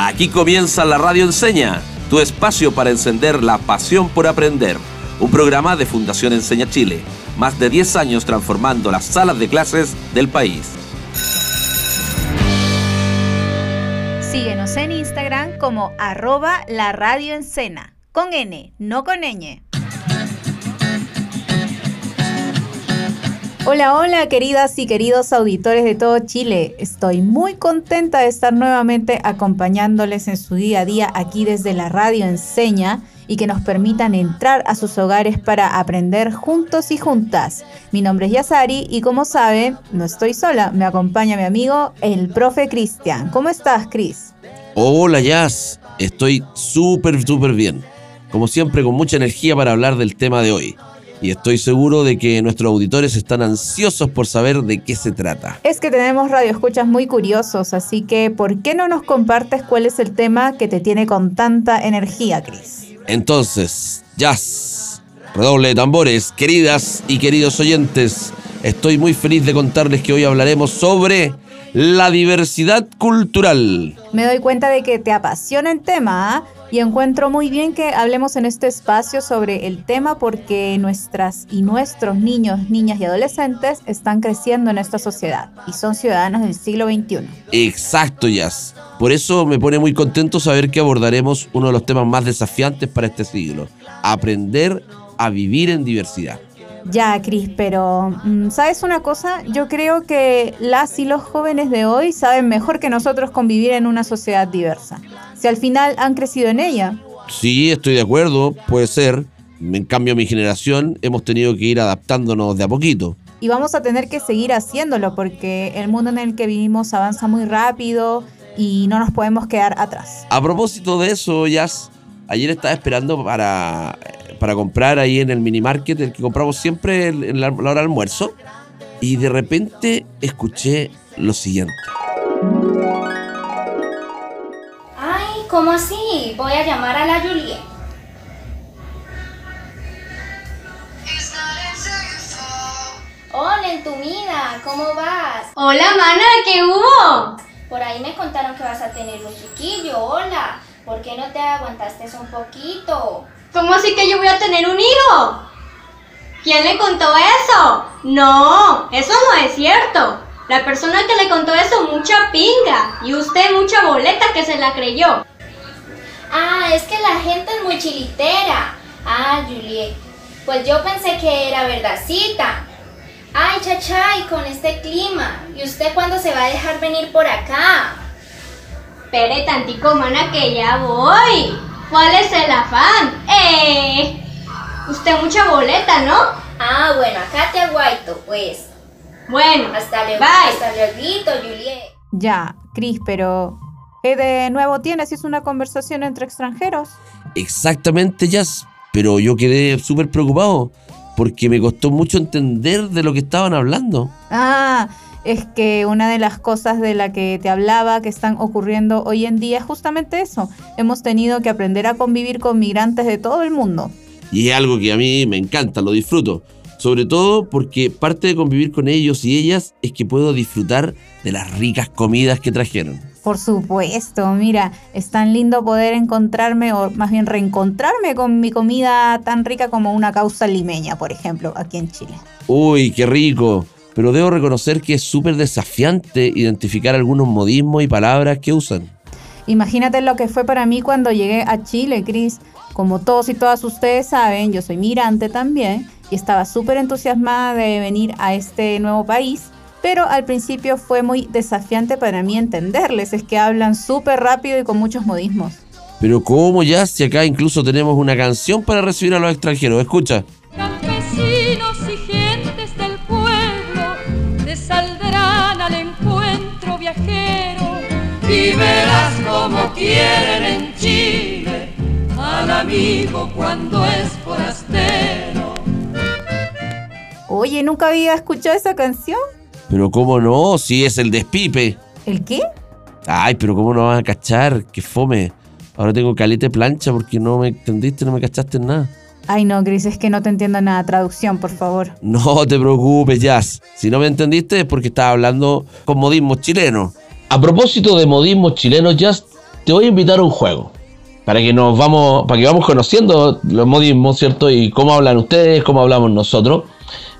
Aquí comienza la Radio Enseña, tu espacio para encender la pasión por aprender. Un programa de Fundación Enseña Chile, más de 10 años transformando las salas de clases del país. Síguenos en Instagram como arroba la con N, no con ñ. Hola, hola queridas y queridos auditores de todo Chile. Estoy muy contenta de estar nuevamente acompañándoles en su día a día aquí desde la radio Enseña y que nos permitan entrar a sus hogares para aprender juntos y juntas. Mi nombre es Yasari y como saben, no estoy sola, me acompaña mi amigo el profe Cristian. ¿Cómo estás, Cris? Hola, Yas. Estoy súper, súper bien. Como siempre, con mucha energía para hablar del tema de hoy y estoy seguro de que nuestros auditores están ansiosos por saber de qué se trata. Es que tenemos radioescuchas muy curiosos, así que ¿por qué no nos compartes cuál es el tema que te tiene con tanta energía, Cris? Entonces, jazz, redoble de tambores, queridas y queridos oyentes, estoy muy feliz de contarles que hoy hablaremos sobre la diversidad cultural. Me doy cuenta de que te apasiona el tema ¿ah? y encuentro muy bien que hablemos en este espacio sobre el tema porque nuestras y nuestros niños, niñas y adolescentes están creciendo en esta sociedad y son ciudadanos del siglo XXI. Exacto, Jazz. Por eso me pone muy contento saber que abordaremos uno de los temas más desafiantes para este siglo, aprender a vivir en diversidad. Ya, Cris, pero mm, ¿sabes una cosa? Yo creo que las y los jóvenes de hoy saben mejor que nosotros convivir en una sociedad diversa. Si al final han crecido en ella. Sí, estoy de acuerdo, puede ser. En cambio, mi generación hemos tenido que ir adaptándonos de a poquito. Y vamos a tener que seguir haciéndolo porque el mundo en el que vivimos avanza muy rápido y no nos podemos quedar atrás. A propósito de eso, Jazz, ayer estaba esperando para para comprar ahí en el mini market, el que compramos siempre en la, hora del almuerzo. Y de repente escuché lo siguiente. Ay, ¿cómo así? Voy a llamar a la Juliet. Hola, Entumida, ¿cómo vas? Hola, mana, ¿qué hubo? Por ahí me contaron que vas a tener un chiquillo, hola. ¿Por qué no te aguantaste un poquito? ¿Cómo así que yo voy a tener un hijo? ¿Quién le contó eso? No, eso no es cierto. La persona que le contó eso mucha pinga y usted mucha boleta que se la creyó. Ah, es que la gente es muy chilitera. Ah, Juliet, pues yo pensé que era verdadcita. Ay, chachay, con este clima. ¿Y usted cuándo se va a dejar venir por acá? Espere tantico, mana, que ya voy. ¿Cuál es el afán? Eh, usted mucha boleta, ¿no? Ah, bueno, acá te aguaito, pues. Bueno, hasta luego, hasta luego, Juliet. Ya, Cris, pero ¿qué de nuevo tienes? ¿Es una conversación entre extranjeros? Exactamente, Jazz. Pero yo quedé súper preocupado porque me costó mucho entender de lo que estaban hablando. Ah, es que una de las cosas de la que te hablaba que están ocurriendo hoy en día es justamente eso. Hemos tenido que aprender a convivir con migrantes de todo el mundo. Y es algo que a mí me encanta, lo disfruto. Sobre todo porque parte de convivir con ellos y ellas es que puedo disfrutar de las ricas comidas que trajeron. Por supuesto, mira, es tan lindo poder encontrarme o más bien reencontrarme con mi comida tan rica como una causa limeña, por ejemplo, aquí en Chile. Uy, qué rico pero debo reconocer que es súper desafiante identificar algunos modismos y palabras que usan. Imagínate lo que fue para mí cuando llegué a Chile, Cris. Como todos y todas ustedes saben, yo soy migrante también y estaba súper entusiasmada de venir a este nuevo país, pero al principio fue muy desafiante para mí entenderles, es que hablan súper rápido y con muchos modismos. Pero ¿cómo ya? Si acá incluso tenemos una canción para recibir a los extranjeros, escucha. Y verás como quieren en Chile al amigo cuando es forastero. Oye, nunca había escuchado esa canción. Pero cómo no, si es el despipe. ¿El qué? Ay, pero cómo no vas a cachar, qué fome. Ahora tengo calete plancha porque no me entendiste, no me cachaste en nada. Ay, no, Gris, es que no te entiendo nada. Traducción, por favor. No te preocupes, Jazz. Si no me entendiste es porque estaba hablando con modismo chileno. A propósito de modismos chilenos, Just, te voy a invitar a un juego. Para que nos vamos, para que vamos conociendo los modismos, ¿cierto? Y cómo hablan ustedes, cómo hablamos nosotros.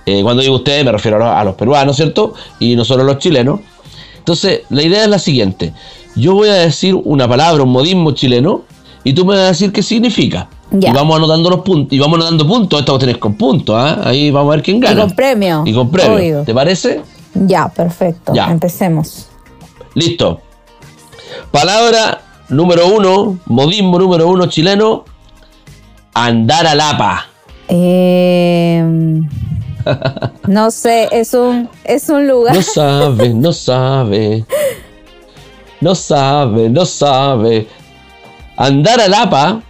Eh, cuando digo ustedes me refiero a los peruanos, ¿cierto? Y nosotros los chilenos. Entonces, la idea es la siguiente. Yo voy a decir una palabra, un modismo chileno, y tú me vas a decir qué significa. Ya. Y vamos anotando los puntos. Y vamos anotando puntos. Esto tenés con puntos, ¿ah? Ahí vamos a ver quién Y gana. con premio. Y con premio. Obvio. ¿Te parece? Ya, perfecto. Ya. Empecemos. Listo. Palabra número uno, modismo número uno chileno, andar a lapa. Eh, no sé, es un, es un lugar. No sabe, no sabe. No sabe, no sabe. Andar a lapa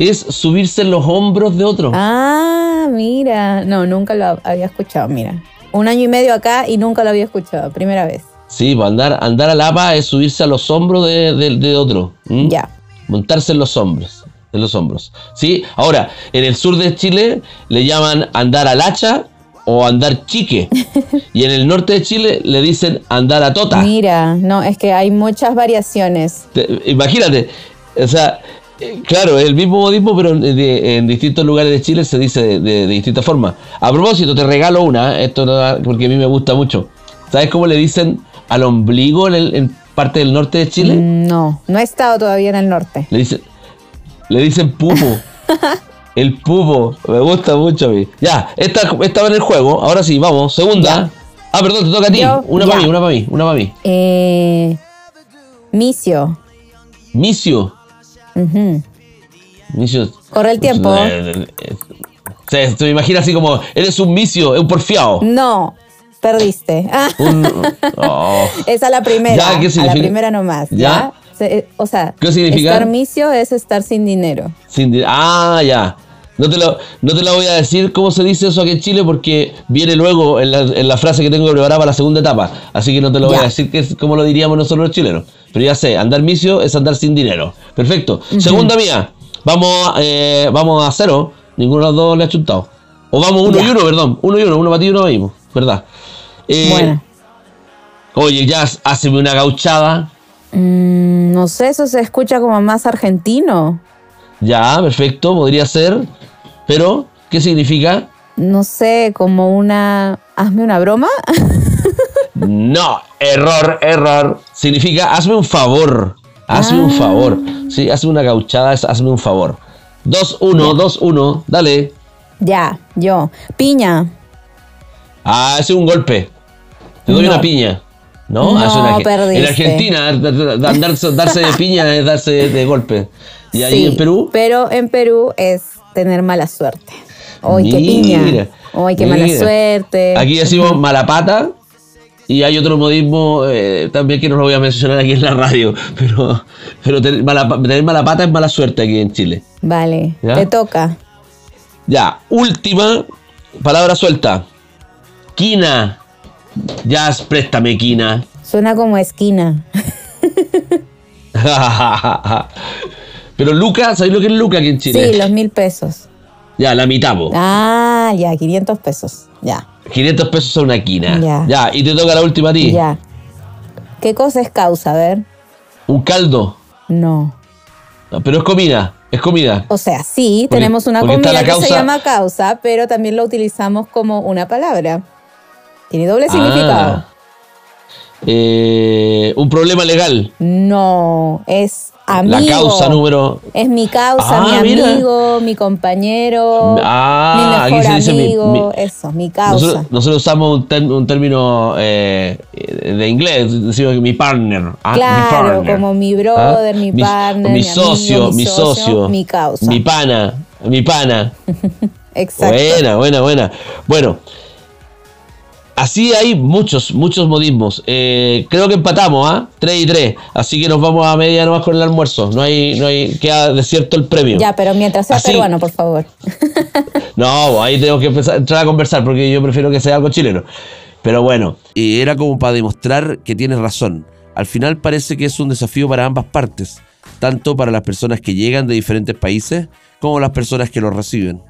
es subirse en los hombros de otro. Ah, mira. No, nunca lo había escuchado, mira. Un año y medio acá y nunca lo había escuchado, primera vez. Sí, pues andar, andar a lapa es subirse a los hombros de, de- de otro. Ya. Montarse en los hombros. En los hombros. ¿Sí? Ahora, en el sur de Chile le llaman andar al hacha o andar chique. y en el norte de Chile le dicen andar a tota. Mira, no, es que hay muchas variaciones. Te- imagínate, o sea, eh, claro, es el mismo modismo, pero en, distintos lugares de Chile se dice de, de- de distintas formas. A propósito, te regalo una, esto no- porque a mí me gusta mucho. ¿Sabes cómo le dicen al ombligo en, el- en parte del norte de Chile? Mm, No, no he estado todavía en el norte. Le dicen, le dicen pupo. el pupo, me gusta mucho a mí. Ya, esta, esta va en el juego, ahora sí, vamos, segunda. Ya. Ah, perdón, te toca a ti. Yo, una ya. para mí, una para mí, una para mí. Eh, Micio. Micio. Ujú. Micio. Corre el tiempo. Eh, eh, Se, se me imagina así como, eres un micio, un porfiado. No, perdiste. Un, oh. esa la primera. Ya, ¿qué a la primera nomás. Ya. ¿ya? Eh, o sea, ¿Qué significa? estar micio es estar sin dinero. Sin di- ah, ya. No te, lo, no te la voy a decir cómo se dice eso aquí en Chile porque viene luego en la, en la frase que tengo preparada para la segunda etapa. Así que no te lo voy a decir que es como lo diríamos nosotros los chilenos. Pero ya sé, andar micio es andar sin dinero. Perfecto. Segunda mía. Vamos, eh, vamos a cero. Ninguno de los dos le ha chuntado. O vamos uno Ya. y uno, perdón. Uno y uno, uno para ti y uno para. ¿Verdad? Eh, Bueno. Oye, ya háceme una gauchada. Mm, no sé, eso se escucha como más argentino. Ya, perfecto, podría ser. Pero, ¿qué significa? No sé, como una... Hazme una broma. No, error, error. Significa hazme un favor. Hazme un Ah. favor. Sí, hazme una gauchada, es hazme un favor. 2-1, 2-1, dale. ya, yo. Piña. Ah, hace un golpe. Te doy No. una piña. ¿No? No, perdiste. En Argentina, da- da- da- darse, darse de piña es darse de golpe. ¿Y ahí Sí, en Perú? Pero en Perú es tener mala suerte. ¡Ay, qué piña! ¡Ay, qué mala suerte! Aquí decimos mala pata. Y hay otro modismo eh, también que no lo voy a mencionar aquí en la radio. Pero, pero tener, mala, pa- tener mala pata es mala suerte aquí en Chile. Vale, ¿Ya? te toca. Ya, última palabra suelta. Quina. Ya, préstame quina. Suena como esquina. Pero Luca, ¿sabéis lo que es Luca aquí en Chile? Sí, los mil pesos. Ya, la mitad, po. Ah, ya, 500 pesos. Ya, 500 pesos son una quina. Ya. Ya, y te toca la última a ti. ya. ¿Qué cosa es causa? A ver. Un caldo. No. No, Pero es comida, es comida. O sea, sí, Porque- tenemos una comida que se llama causa, pero también lo utilizamos como una palabra. Tiene doble Ah. significado. Eh, un problema legal. No, es amigo. La causa número. Es mi causa, Ah, mi mira. amigo, mi compañero, Ah, mi aquí mejor se dice mi- amigo, mi- eso, mi causa. Nosotros, nosotros usamos un, término eh, de inglés, decimos que mi partner. ah, mi Claro, partner. como mi brother, mi partner, mi mi socio, amigo, mi mi socio, socio, mi causa. mi pana, mi pana. Exacto. Buena, buena, buena. Bueno, así hay muchos, muchos modismos. Eh, creo que empatamos, ¿ah? 3 y 3. Así que nos vamos a media nomás con el almuerzo. No hay, no hay, queda desierto el premio. Ya, pero mientras sea Así- peruano, por favor. No, ahí tengo que empezar, entrar a conversar porque yo prefiero que sea algo chileno. Pero bueno. Y era como para demostrar que tienes razón. Al final parece que es un desafío para ambas partes, tanto para las personas que llegan de diferentes países como las personas que los reciben.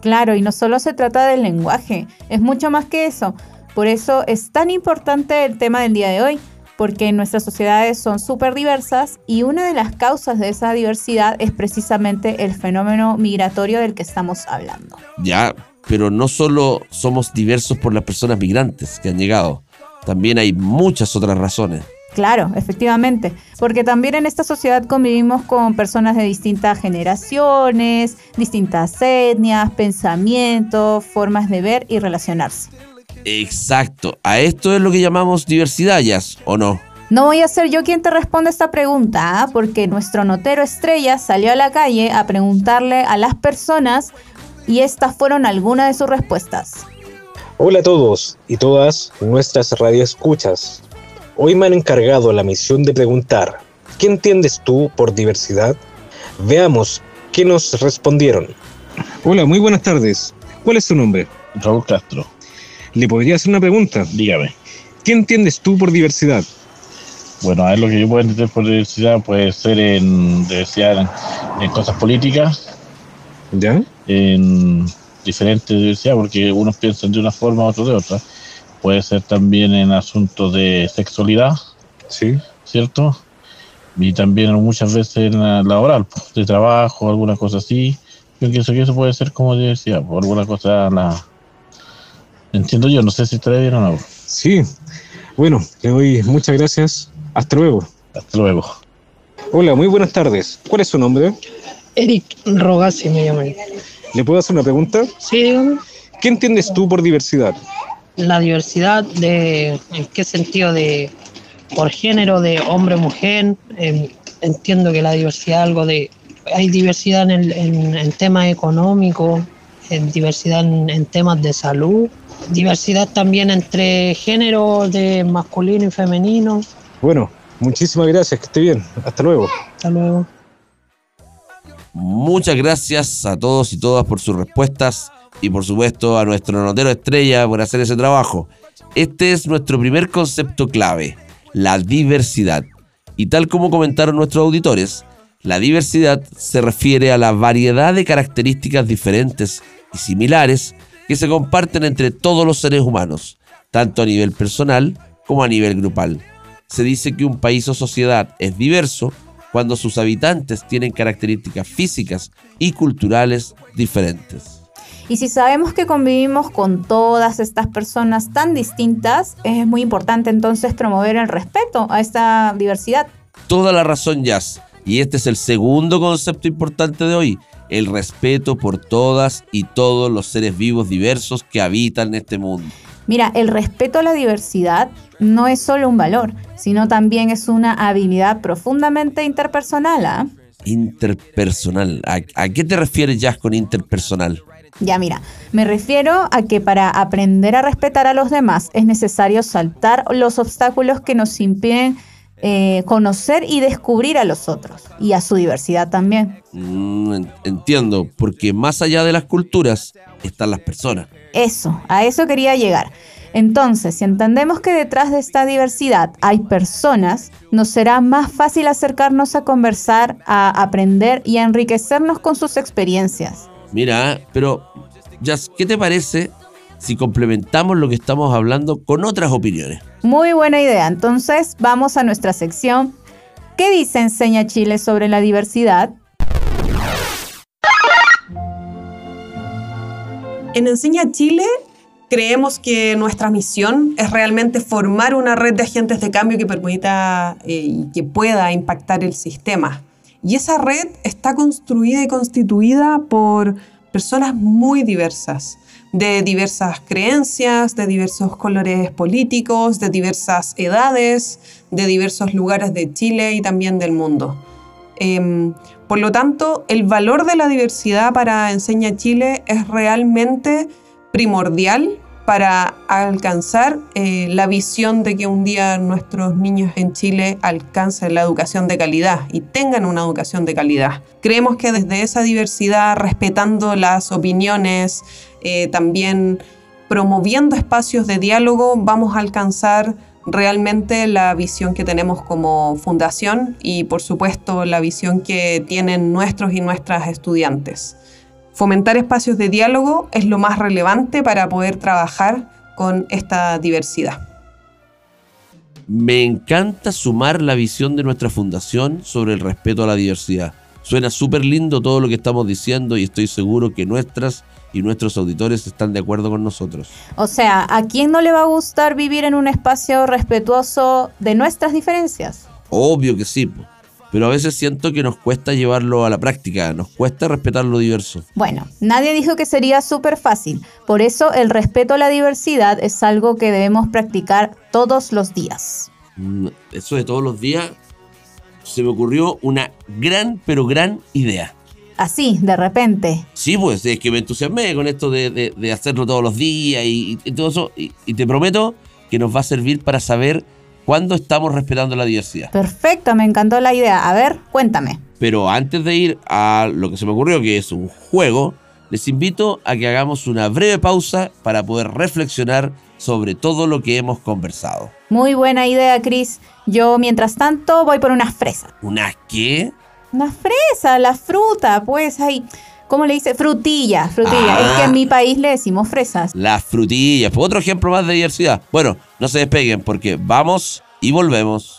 Claro, y no solo se trata del lenguaje, es mucho más que eso. Por eso es tan importante el tema del día de hoy. porque nuestras sociedades son súper diversas y una de las causas de esa diversidad es precisamente el fenómeno migratorio del que estamos hablando. Ya, pero no solo somos diversos por las personas migrantes que han llegado, también hay muchas otras razones. Claro, efectivamente, porque también en esta sociedad convivimos con personas de distintas generaciones, distintas etnias, pensamientos, formas de ver y relacionarse. Exacto, a esto es lo que llamamos diversidad, Jazz, ¿o no? No voy a ser yo quien te responda esta pregunta, ¿ah? porque nuestro notero estrella salió a la calle a preguntarle a las personas y estas fueron algunas de sus respuestas. Hola a todos y todas nuestras radioescuchas. Hoy me han encargado la misión de preguntar, ¿qué entiendes tú por diversidad? Veamos qué nos respondieron. Hola, muy buenas tardes. ¿Cuál es tu nombre? Raúl Castro, ¿Le podría hacer una pregunta? dígame. ¿Qué entiendes tú por diversidad? Bueno, a ver lo que yo puedo entender por diversidad puede ser en diversidad en, en cosas políticas, ¿Ya? en diferentes diversidad, porque unos piensan de una forma, otros de otra. Puede ser también en asuntos de sexualidad, Sí. ¿cierto? Y también muchas veces en la laboral, pues, de trabajo, alguna cosa así. Yo pienso que eso puede ser como diversidad, por alguna cosa la... Entiendo yo, no sé si estaré bien o no. Sí. Bueno, le doy muchas gracias. Hasta luego. Hasta luego. Hola, muy buenas tardes. ¿Cuál es su nombre? Eric Rogasi me llamo. ¿Le puedo hacer una pregunta? Sí, dígame. ¿Qué entiendes tú por diversidad? La diversidad de, ¿en qué sentido? De, por género, de hombre, mujer. Em, entiendo que la diversidad, algo de, hay diversidad en, el, en, en temas económicos, en diversidad en, en temas de salud, diversidad también entre géneros de masculino y femenino. Bueno, muchísimas gracias. Que esté bien. Hasta luego. Hasta luego. Muchas gracias a todos y todas por sus respuestas y por supuesto a nuestro notero estrella por hacer ese trabajo. Este es nuestro primer concepto clave, la diversidad. Y tal como comentaron nuestros auditores, la diversidad se refiere a la variedad de características diferentes y similares que se comparten entre todos los seres humanos, tanto a nivel personal como a nivel grupal. Se dice que un país o sociedad es diverso cuando sus habitantes tienen características físicas y culturales diferentes. Y si sabemos que convivimos con todas estas personas tan distintas, es muy importante entonces promover el respeto a esta diversidad. Toda la razón, Jazz. Y este es el segundo concepto importante de hoy, el respeto por todas y todos los seres vivos diversos que habitan este mundo. Mira, el respeto a la diversidad no es solo un valor, sino también es una habilidad profundamente interpersonal. ¿ah? Interpersonal. ¿A, a qué te refieres, Jazz, con interpersonal? Ya mira, me refiero a que para aprender a respetar a los demás es necesario saltar los obstáculos que nos impiden eh, conocer y descubrir a los otros y a su diversidad también. Mm, en- entiendo, porque más allá de las culturas están las personas. Eso, a eso quería llegar. Entonces, si entendemos que detrás de esta diversidad hay personas, nos será más fácil acercarnos a conversar, a aprender y a enriquecernos con sus experiencias. Mira, pero, Jazz, ¿qué te parece si complementamos lo que estamos hablando con otras opiniones? Muy buena idea. Entonces, vamos a nuestra sección. ¿Qué dice Enseña Chile sobre la diversidad? En Enseña Chile creemos que nuestra misión es realmente formar una red de agentes de cambio que permita eh, y que pueda impactar el sistema. Y esa red está construida y constituida por personas muy diversas, de diversas creencias, de diversos colores políticos, de diversas edades, de diversos lugares de Chile y también del mundo. Em, por lo tanto, el valor de la diversidad para Enseña Chile es realmente primordial para alcanzar eh, la visión de que un día nuestros niños en Chile alcancen la educación de calidad y tengan una educación de calidad. Creemos que desde esa diversidad, respetando las opiniones, eh, también promoviendo espacios de diálogo, vamos a alcanzar realmente la visión que tenemos como fundación y por supuesto la visión que tienen nuestros y nuestras estudiantes. Fomentar espacios de diálogo es lo más relevante para poder trabajar con esta diversidad. Me encanta sumar la visión de nuestra fundación sobre el respeto a la diversidad. Suena súper lindo todo lo que estamos diciendo y estoy seguro que nuestras y nuestros auditores están de acuerdo con nosotros. O sea, ¿a quién no le va a gustar vivir en un espacio respetuoso de nuestras diferencias? Obvio que sí, po. Pero a veces siento que nos cuesta llevarlo a la práctica, nos cuesta respetar lo diverso. Bueno, nadie dijo que sería súper fácil. Por eso el respeto a la diversidad es algo que debemos practicar todos los días. Mm, Eso de todos los días, se me ocurrió una gran, pero gran idea. Así, de repente. Sí, pues es que me entusiasmé con esto de, de- de hacerlo todos los días y, y todo eso. Y, y te prometo que nos va a servir para saber cuándo estamos respetando la diversidad. Perfecto, me encantó la idea. A ver, cuéntame. Pero antes de ir a lo que se me ocurrió, que es un juego, les invito a que hagamos una breve pausa para poder reflexionar sobre todo lo que hemos conversado. Muy buena idea, Chris. Yo, mientras tanto, voy por unas fresas. ¿Una qué? Una fresa, la fruta, pues ahí. ¿Cómo le dice? Frutilla, frutilla. Ah. Es que en mi país le decimos fresas. Las frutillas. Otro ejemplo más de diversidad. Bueno, no se despeguen porque vamos y volvemos.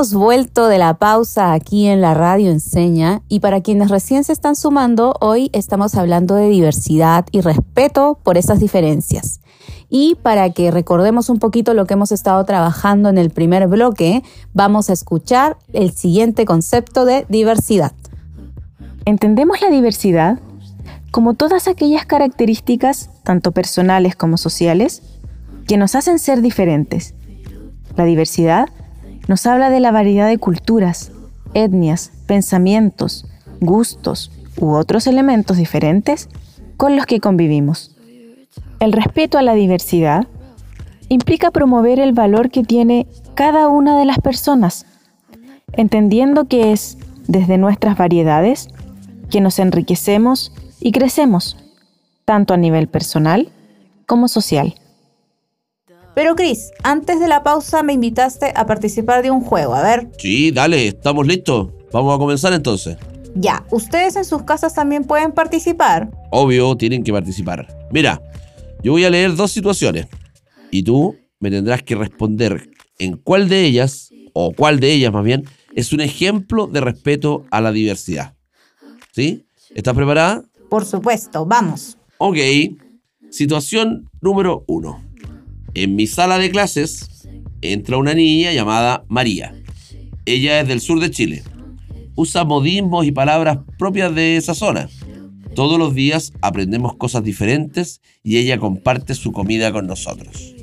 Hemos vuelto de la pausa aquí en la radio Enseña y para quienes recién se están sumando, hoy estamos hablando de diversidad y respeto por esas diferencias. Y para que recordemos un poquito lo que hemos estado trabajando en el primer bloque, vamos a escuchar el siguiente concepto de diversidad. Entendemos la diversidad como todas aquellas características, tanto personales como sociales, que nos hacen ser diferentes. La diversidad nos habla de la variedad de culturas, etnias, pensamientos, gustos u otros elementos diferentes con los que convivimos. El respeto a la diversidad implica promover el valor que tiene cada una de las personas, entendiendo que es desde nuestras variedades que nos enriquecemos y crecemos, tanto a nivel personal como social. Pero Chris, antes de la pausa me invitaste a participar de un juego, a ver. Sí, dale, estamos listos. Vamos a comenzar entonces. Ya, ustedes en sus casas también pueden participar. Obvio, tienen que participar. Mira, yo voy a leer dos situaciones y tú me tendrás que responder en cuál de ellas, o cuál de ellas más bien, es un ejemplo de respeto a la diversidad. ¿Sí? ¿Estás preparada? Por supuesto, vamos. Ok. Situación número uno. En mi sala de clases entra una niña llamada María. Ella es del sur de Chile. Usa modismos y palabras propias de esa zona. Todos los días aprendemos cosas diferentes y ella comparte su comida con nosotros.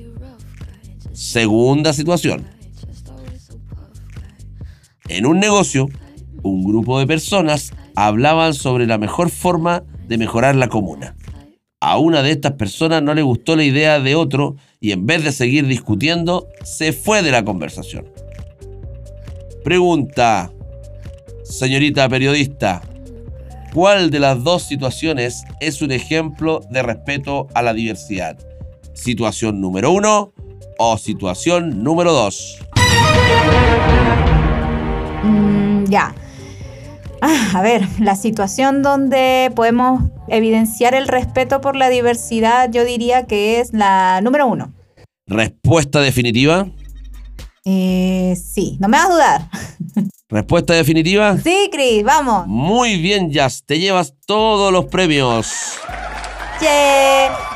Segunda situación. En un negocio, un grupo de personas hablaban sobre la mejor forma de mejorar la comuna. A una de estas personas no le gustó la idea de otro y en vez de seguir discutiendo, se fue de la conversación. Pregunta, señorita periodista, ¿cuál de las dos situaciones es un ejemplo de respeto a la diversidad? ¿Situación número uno o situación número dos? Mm, ya. Ah, a ver, la situación donde podemos evidenciar el respeto por la diversidad, yo diría que es la número uno. ¿Respuesta definitiva? Eh, sí, no me vas a dudar. ¿Respuesta definitiva? Sí, Chris, vamos. Muy bien, Jazz, te llevas todos los premios.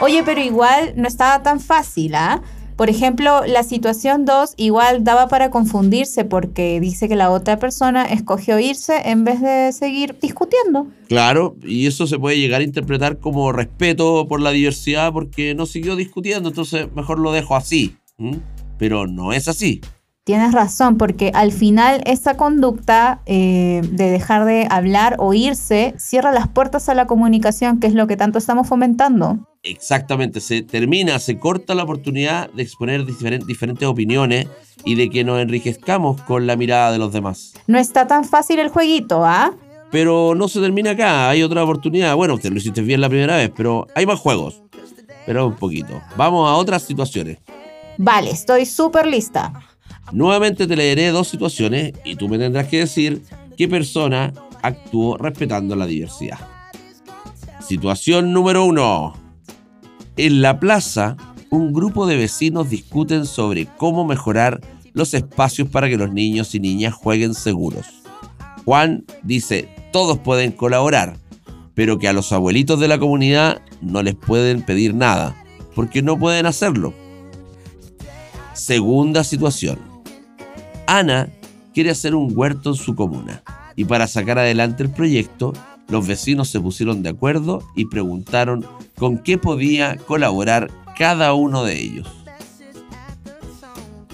Oye, pero igual no estaba tan fácil, ¿ah? Por ejemplo, la situación 2 igual daba para confundirse porque dice que la otra persona escogió irse en vez de seguir discutiendo. Claro, y eso se puede llegar a interpretar como respeto por la diversidad porque no siguió discutiendo, entonces mejor lo dejo así. Pero no es así. Tienes razón, porque al final esa conducta eh, de dejar de hablar o irse cierra las puertas a la comunicación, que es lo que tanto estamos fomentando. Exactamente, se termina, se corta la oportunidad de exponer diferen- diferentes opiniones y de que nos enriquezcamos con la mirada de los demás. No está tan fácil el jueguito, ¿ah? Pero no se termina acá, hay otra oportunidad. Bueno, usted lo hiciste bien la primera vez, pero hay más juegos. Pero un poquito. Vamos a otras situaciones. Vale, estoy súper lista. Nuevamente te leeré dos situaciones y tú me tendrás que decir qué persona actuó respetando la diversidad. Situación número uno. En la plaza, un grupo de vecinos discuten sobre cómo mejorar los espacios para que los niños y niñas jueguen seguros. Juan dice, todos pueden colaborar, pero que a los abuelitos de la comunidad no les pueden pedir nada, porque no pueden hacerlo. Segunda situación. Ana quiere hacer un huerto en su comuna y para sacar adelante el proyecto, los vecinos se pusieron de acuerdo y preguntaron con qué podía colaborar cada uno de ellos.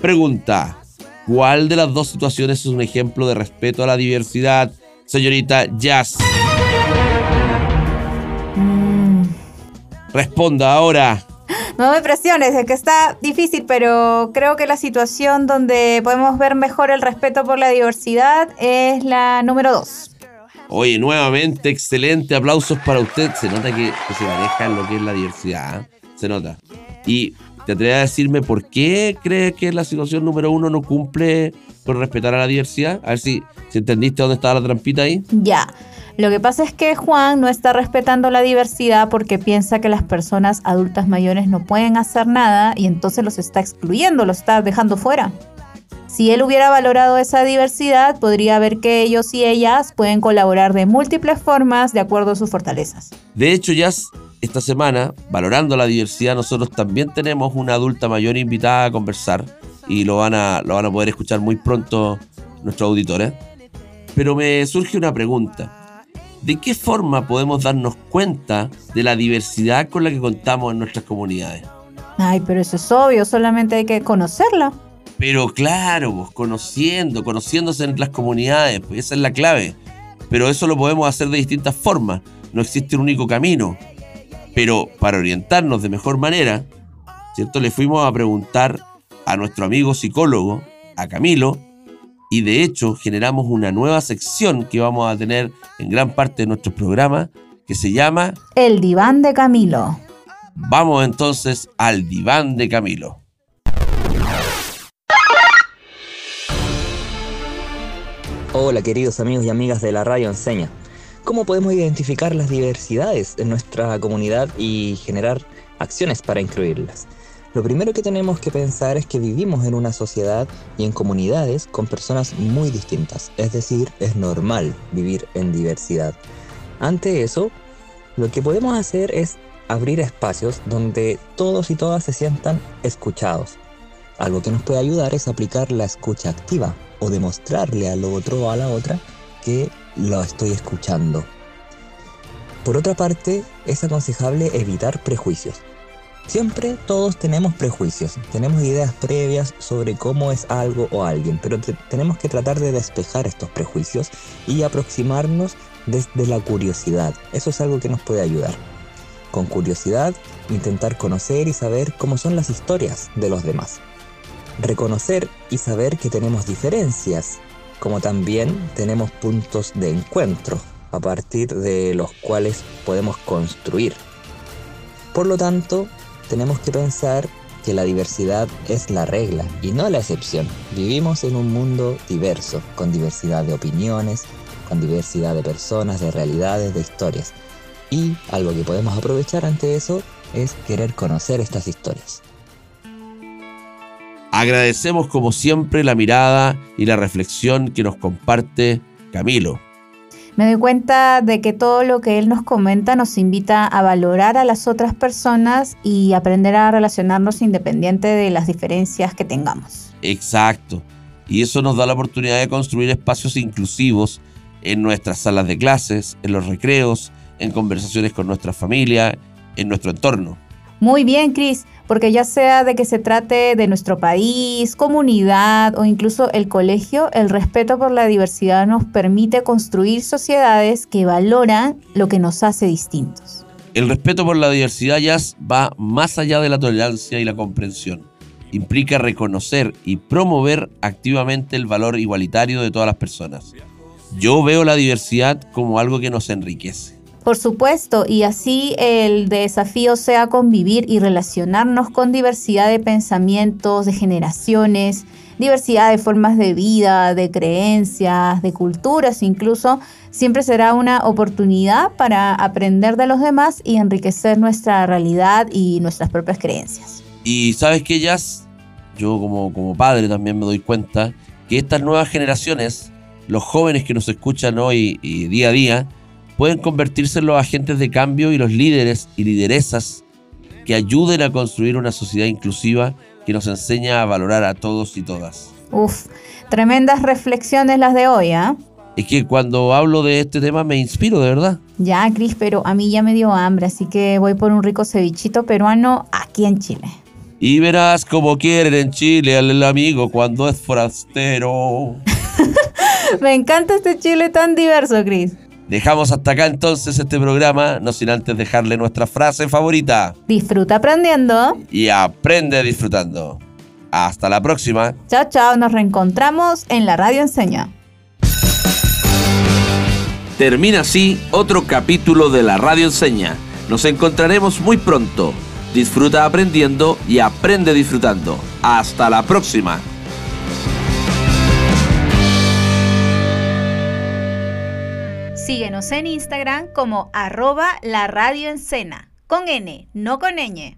Pregunta, ¿cuál de las dos situaciones es un ejemplo de respeto a la diversidad, señorita Jazz? Responda ahora. No me presiones, es que está difícil, pero creo que la situación donde podemos ver mejor el respeto por la diversidad es la número dos. Oye, nuevamente, excelente. Aplausos para usted. Se nota que, que se maneja lo que es la diversidad. ¿eh? Se nota. Y te atreves a decirme por qué crees que la situación número uno no cumple con respetar a la diversidad. A ver si, si entendiste dónde estaba la trampita ahí. Ya. Lo que pasa es que Juan no está respetando la diversidad porque piensa que las personas adultas mayores no pueden hacer nada y entonces los está excluyendo, los está dejando fuera. Si él hubiera valorado esa diversidad, podría ver que ellos y ellas pueden colaborar de múltiples formas de acuerdo a sus fortalezas. De hecho, ya esta semana, valorando la diversidad, nosotros también tenemos una adulta mayor invitada a conversar y lo van a, lo van a poder escuchar muy pronto nuestros auditores. Pero me surge una pregunta. ¿De qué forma podemos darnos cuenta de la diversidad con la que contamos en nuestras comunidades? Ay, pero eso es obvio, solamente hay que conocerla. Pero claro, pues, conociendo, conociéndose en las comunidades, pues esa es la clave. Pero eso lo podemos hacer de distintas formas. No existe un único camino. Pero para orientarnos de mejor manera, ¿cierto? Le fuimos a preguntar a nuestro amigo psicólogo, a Camilo, y de hecho generamos una nueva sección que vamos a tener en gran parte de nuestros programas, que se llama El diván de Camilo. Vamos entonces al diván de Camilo. Hola queridos amigos y amigas de la radio Enseña. ¿Cómo podemos identificar las diversidades en nuestra comunidad y generar acciones para incluirlas? Lo primero que tenemos que pensar es que vivimos en una sociedad y en comunidades con personas muy distintas, es decir, es normal vivir en diversidad. Ante eso, lo que podemos hacer es abrir espacios donde todos y todas se sientan escuchados. Algo que nos puede ayudar es aplicar la escucha activa o demostrarle al otro o a la otra que lo estoy escuchando. Por otra parte, es aconsejable evitar prejuicios. Siempre todos tenemos prejuicios, tenemos ideas previas sobre cómo es algo o alguien, pero te- tenemos que tratar de despejar estos prejuicios y aproximarnos desde la curiosidad. Eso es algo que nos puede ayudar. Con curiosidad, intentar conocer y saber cómo son las historias de los demás. Reconocer y saber que tenemos diferencias, como también tenemos puntos de encuentro a partir de los cuales podemos construir. Por lo tanto, tenemos que pensar que la diversidad es la regla y no la excepción. Vivimos en un mundo diverso, con diversidad de opiniones, con diversidad de personas, de realidades, de historias. Y algo que podemos aprovechar ante eso es querer conocer estas historias. Agradecemos como siempre la mirada y la reflexión que nos comparte Camilo. Me doy cuenta de que todo lo que él nos comenta nos invita a valorar a las otras personas y aprender a relacionarnos independiente de las diferencias que tengamos. Exacto. Y eso nos da la oportunidad de construir espacios inclusivos en nuestras salas de clases, en los recreos, en conversaciones con nuestra familia, en nuestro entorno. Muy bien, Cris, porque ya sea de que se trate de nuestro país, comunidad o incluso el colegio, el respeto por la diversidad nos permite construir sociedades que valoran lo que nos hace distintos. El respeto por la diversidad ya va más allá de la tolerancia y la comprensión. Implica reconocer y promover activamente el valor igualitario de todas las personas. Yo veo la diversidad como algo que nos enriquece. Por supuesto, y así el desafío sea convivir y relacionarnos con diversidad de pensamientos, de generaciones, diversidad de formas de vida, de creencias, de culturas incluso, siempre será una oportunidad para aprender de los demás y enriquecer nuestra realidad y nuestras propias creencias. Y sabes que Jazz, yo como, como padre también me doy cuenta que estas nuevas generaciones, los jóvenes que nos escuchan hoy y día a día, pueden convertirse en los agentes de cambio y los líderes y lideresas que ayuden a construir una sociedad inclusiva que nos enseña a valorar a todos y todas. Uf, tremendas reflexiones las de hoy, ¿ah? Es que cuando hablo de este tema me inspiro, de verdad. Ya, Cris, pero a mí ya me dio hambre, así que voy por un rico cevichito peruano aquí en Chile. Y verás como quieren en Chile al amigo cuando es forastero. Me encanta este Chile tan diverso, Cris. Dejamos hasta acá entonces este programa, no sin antes dejarle nuestra frase favorita. Disfruta aprendiendo. Y aprende disfrutando. Hasta la próxima. Chao, chao, nos reencontramos en la radio enseña. Termina así otro capítulo de la radio enseña. Nos encontraremos muy pronto. Disfruta aprendiendo y aprende disfrutando. Hasta la próxima. Síguenos en Instagram como arroba la radio con N, no con ñ.